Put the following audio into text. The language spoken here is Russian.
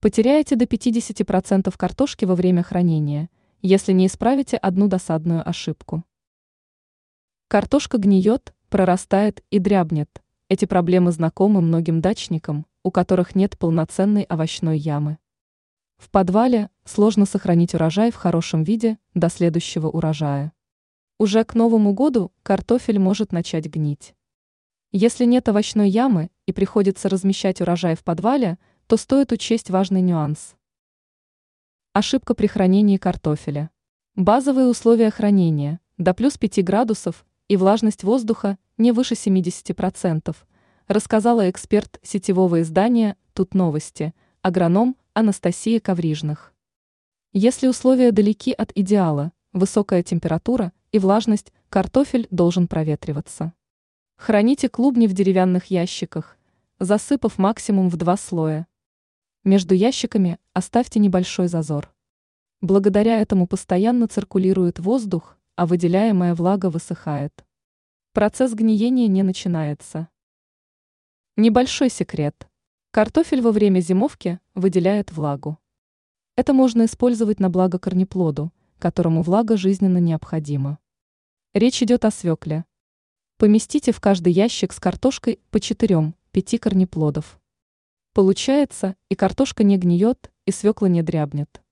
Потеряете до 50% картошки во время хранения, если не исправите одну досадную ошибку. Картошка гниет, прорастает и дрябнет. Эти проблемы знакомы многим дачникам, у которых нет полноценной овощной ямы. В подвале сложно сохранить урожай в хорошем виде до следующего урожая. Уже к Новому году картофель может начать гнить. Если нет овощной ямы и приходится размещать урожай в подвале – то стоит учесть важный нюанс. Ошибка при хранении картофеля. Базовые условия хранения до плюс 5 градусов и влажность воздуха не выше 70%, рассказала эксперт сетевого издания «Тут новости», агроном Анастасия Коврижных. Если условия далеки от идеала, высокая температура и влажность, картофель должен проветриваться. Храните клубни в деревянных ящиках, засыпав максимум в два слоя. Между ящиками оставьте небольшой зазор. Благодаря этому постоянно циркулирует воздух, а выделяемая влага высыхает. Процесс гниения не начинается. Небольшой секрет. Картофель во время зимовки выделяет влагу. Это можно использовать на благо корнеплоду, которому влага жизненно необходима. Речь идет о свекле. Поместите в каждый ящик с картошкой по 4-5 корнеплодов. Получается, и картошка не гниет, и свекла не дрябнет.